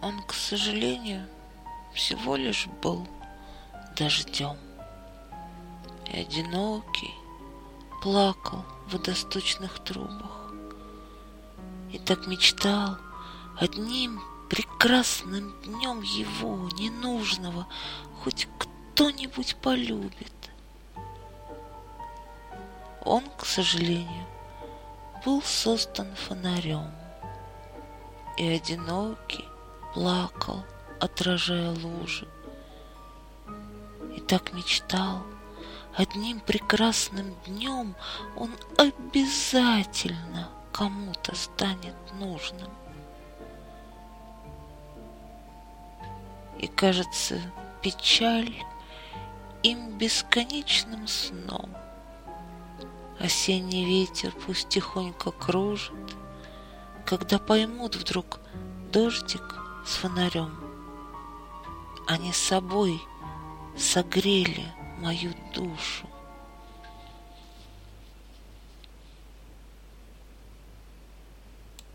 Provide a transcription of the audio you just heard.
Он, к сожалению, всего лишь был дождем. И одинокий плакал в водосточных трубах. И так мечтал одним прекрасным днем его, ненужного, хоть кто-нибудь полюбит. Он, к сожалению, был создан фонарем, и одинокий плакал, отражая лужи. И так мечтал, одним прекрасным днем он обязательно кому-то станет нужным. И кажется, печаль им бесконечным сном. Осенний ветер пусть тихонько кружит, Когда поймут вдруг дождик с фонарем. Они собой согрели мою душу.